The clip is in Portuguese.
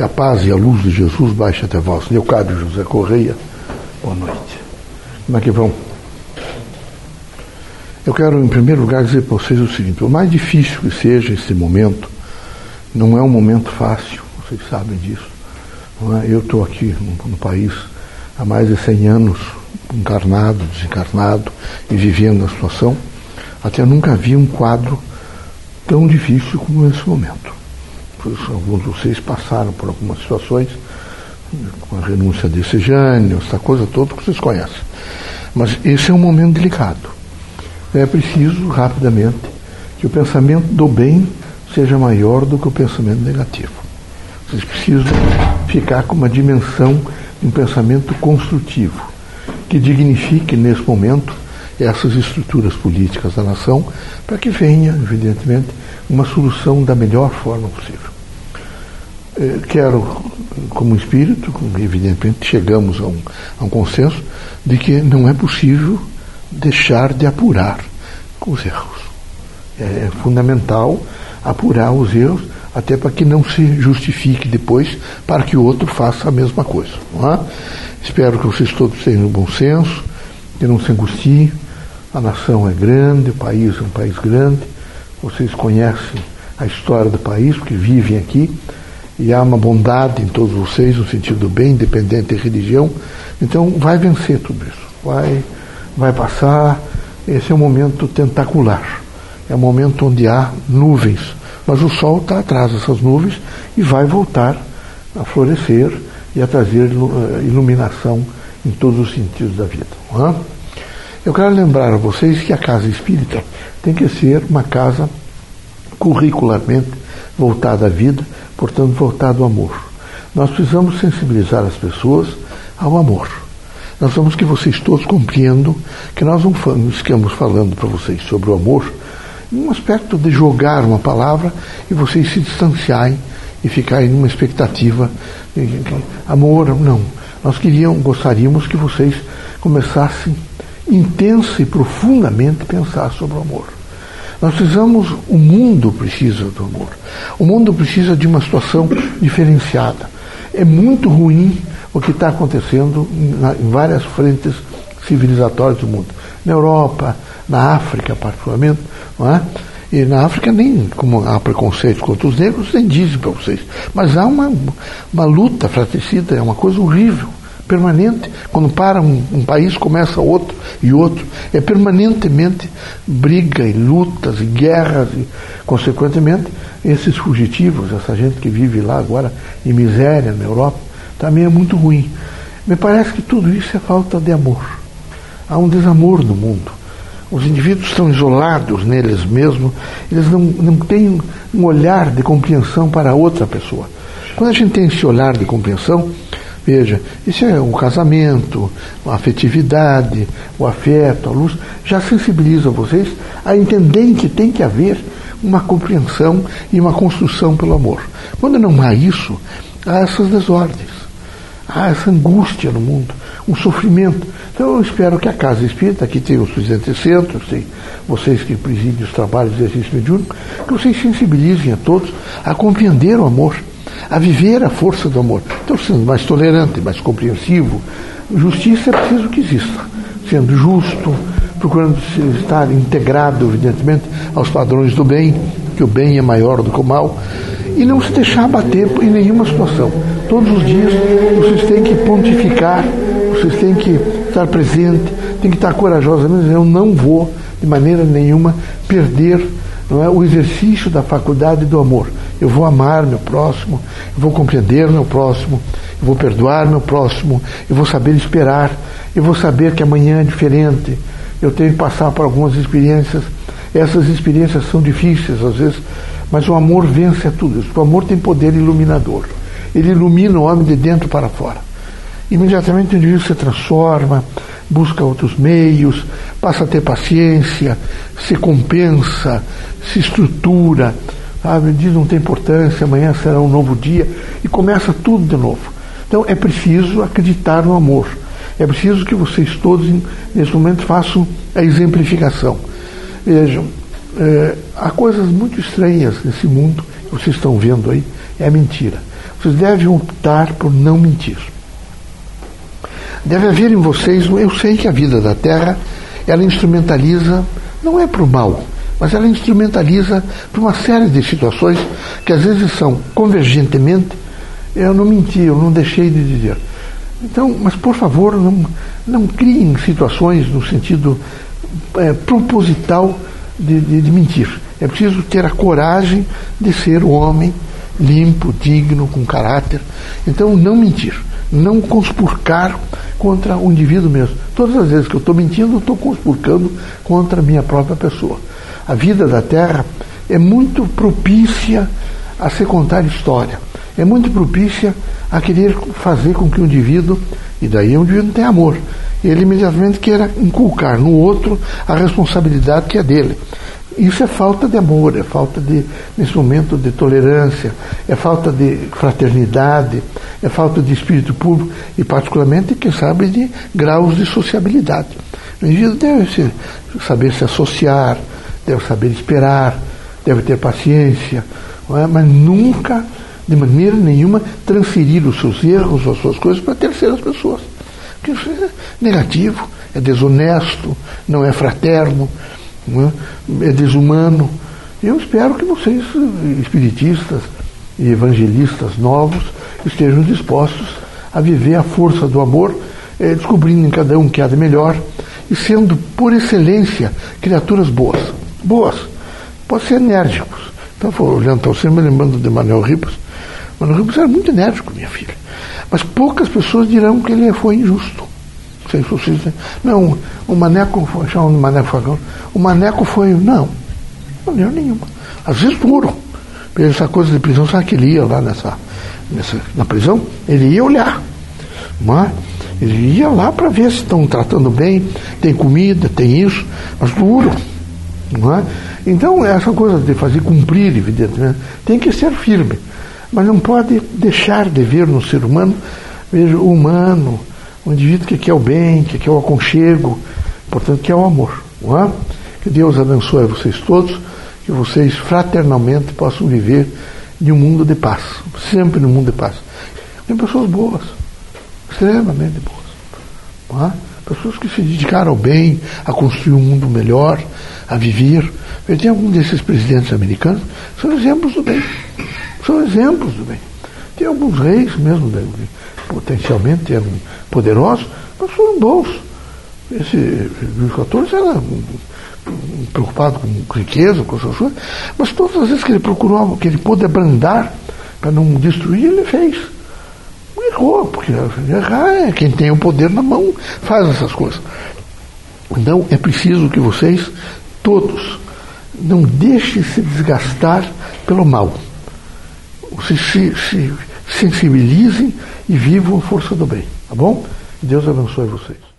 Que a paz e a luz de Jesus baixe até vós. Leocádio José Correia, boa noite. Como é que vão? Eu quero, em primeiro lugar, dizer para vocês o seguinte: por mais difícil que seja esse momento, não é um momento fácil, vocês sabem disso. É? Eu estou aqui no, no país há mais de 100 anos, encarnado, desencarnado e vivendo a situação. Até nunca vi um quadro tão difícil como esse momento. Alguns de vocês passaram por algumas situações, com a renúncia de Sejânio, essa coisa toda que vocês conhecem. Mas esse é um momento delicado é preciso, rapidamente, que o pensamento do bem seja maior do que o pensamento negativo. Vocês precisam ficar com uma dimensão de um pensamento construtivo, que dignifique, nesse momento, essas estruturas políticas da nação, para que venha, evidentemente, uma solução da melhor forma possível. É, quero, como espírito, evidentemente, chegamos a um, a um consenso de que não é possível deixar de apurar os erros. É fundamental apurar os erros, até para que não se justifique depois para que o outro faça a mesma coisa. É? Espero que vocês todos tenham bom senso, que não se angustiem. A nação é grande, o país é um país grande, vocês conhecem a história do país, porque vivem aqui, e há uma bondade em todos vocês, no sentido do bem, independente de religião. Então, vai vencer tudo isso. Vai vai passar. Esse é um momento tentacular. É um momento onde há nuvens, mas o sol está atrás dessas nuvens e vai voltar a florescer e a trazer eh, iluminação em todos os sentidos da vida. Eu quero lembrar a vocês que a casa espírita tem que ser uma casa curricularmente voltada à vida, portanto, voltada ao amor. Nós precisamos sensibilizar as pessoas ao amor. Nós vamos que vocês todos compreendam que nós não estamos falando para vocês sobre o amor, um aspecto de jogar uma palavra e vocês se distanciarem e ficarem numa expectativa de, amor, não. Nós queríamos, gostaríamos que vocês começassem intensa e profundamente pensar sobre o amor. Nós precisamos, o mundo precisa do amor. O mundo precisa de uma situação diferenciada. É muito ruim o que está acontecendo em várias frentes civilizatórias do mundo. Na Europa, na África, particularmente, não é? E na África nem como há preconceito contra os negros, nem dizem para vocês. Mas há uma, uma luta fratricida, é uma coisa horrível, permanente. Quando para um, um, país, começa outro e outro. É permanentemente briga e lutas e guerras e, consequentemente, esses fugitivos, essa gente que vive lá agora em miséria na Europa, também é muito ruim. Me parece que tudo isso é falta de amor. Há um desamor no mundo. Os indivíduos estão isolados neles mesmos, eles não, não têm um olhar de compreensão para outra pessoa. Quando a gente tem esse olhar de compreensão, veja, isso é o casamento, a afetividade, o afeto, a luz, já sensibiliza vocês a entenderem que tem que haver uma compreensão e uma construção pelo amor. Quando não há isso, há essas desordens. Há essa angústia no mundo, um sofrimento. Então eu espero que a Casa Espírita, aqui tem os presidentes centros, tem vocês que presidem os trabalhos de exercício mediúnico, que vocês sensibilizem a todos a compreender o amor, a viver a força do amor. Então, sendo mais tolerante, mais compreensivo, justiça é preciso que exista, sendo justo, procurando estar integrado, evidentemente, aos padrões do bem, que o bem é maior do que o mal, e não se deixar abater em nenhuma situação. Todos os dias vocês têm que pontificar, vocês têm que estar presente, têm que estar corajosos. Eu não vou, de maneira nenhuma, perder não é, o exercício da faculdade do amor. Eu vou amar meu próximo, eu vou compreender meu próximo, eu vou perdoar meu próximo, eu vou saber esperar, eu vou saber que amanhã é diferente. Eu tenho que passar por algumas experiências. Essas experiências são difíceis, às vezes, mas o amor vence a tudo isso. O amor tem poder iluminador. Ele ilumina o homem de dentro para fora. Imediatamente o indivíduo se transforma, busca outros meios, passa a ter paciência, se compensa, se estrutura, sabe? diz não tem importância, amanhã será um novo dia e começa tudo de novo. Então é preciso acreditar no amor. É preciso que vocês todos, nesse momento, façam a exemplificação. Vejam, é, há coisas muito estranhas nesse mundo que vocês estão vendo aí, é mentira. vocês devem optar por não mentir. Deve haver em vocês, eu sei que a vida da Terra, ela instrumentaliza, não é para o mal, mas ela instrumentaliza para uma série de situações que às vezes são convergentemente, eu não menti, eu não deixei de dizer. Então, mas por favor, não, não criem situações no sentido é, proposital de, de, de mentir. É preciso ter a coragem de ser homem limpo, digno, com caráter. Então, não mentir, não conspurcar contra o indivíduo mesmo. Todas as vezes que eu estou mentindo, eu estou conspurcando contra a minha própria pessoa. A vida da Terra é muito propícia a se contar história. É muito propícia a querer fazer com que o indivíduo, e daí o indivíduo tem amor, ele imediatamente queira inculcar no outro a responsabilidade que é dele. Isso é falta de amor, é falta de, nesse momento, de tolerância, é falta de fraternidade, é falta de espírito público e, particularmente, quem sabe, de graus de sociabilidade. O indivíduo deve saber se associar, deve saber esperar, deve ter paciência, é? mas nunca, de maneira nenhuma, transferir os seus erros as suas coisas para terceiras pessoas. Porque isso é negativo, é desonesto, não é fraterno, é? é desumano. Eu espero que vocês, espiritistas e evangelistas novos, estejam dispostos a viver a força do amor, eh, descobrindo em cada um o que há de melhor e sendo, por excelência, criaturas boas. Boas. Pode ser enérgicos. Então, olhando você, me lembrando de Manuel Ribas. Manuel Ribas era muito enérgico, minha filha. Mas poucas pessoas dirão que ele foi injusto. Se vocês. Não, o Maneco chamam de Maneco Fagão. O Maneco foi. Não, maneira nenhuma. Às vezes duro. Essa coisa de prisão, sabe que ele ia lá nessa, nessa, na prisão? Ele ia olhar. Mas ele ia lá para ver se estão tratando bem, tem comida, tem isso, mas duro. Não é? Então, essa coisa de fazer cumprir, evidentemente, tem que ser firme. Mas não pode deixar de ver no ser humano, veja, humano, o indivíduo que quer o bem, que quer o aconchego, portanto, que é o amor. Não é? Que Deus abençoe vocês todos, que vocês fraternalmente possam viver em um mundo de paz, sempre no mundo de paz. Tem pessoas boas, extremamente boas. É? Pessoas que se dedicaram ao bem, a construir um mundo melhor, a viver. Tem alguns desses presidentes americanos, são exemplos do bem. São exemplos do bem. Tem alguns reis mesmo, potencialmente eram poderosos, mas foram bons. Esse Luís XIV era preocupado com riqueza, com essas coisas, mas todas as vezes que ele procurou, que ele pôde abrandar para não destruir, ele fez. Errou, porque errar é quem tem o poder na mão faz essas coisas. Então é preciso que vocês, todos, não deixem se desgastar pelo mal. Se, se sensibilizem e vivam a força do bem. Tá bom? Deus abençoe vocês.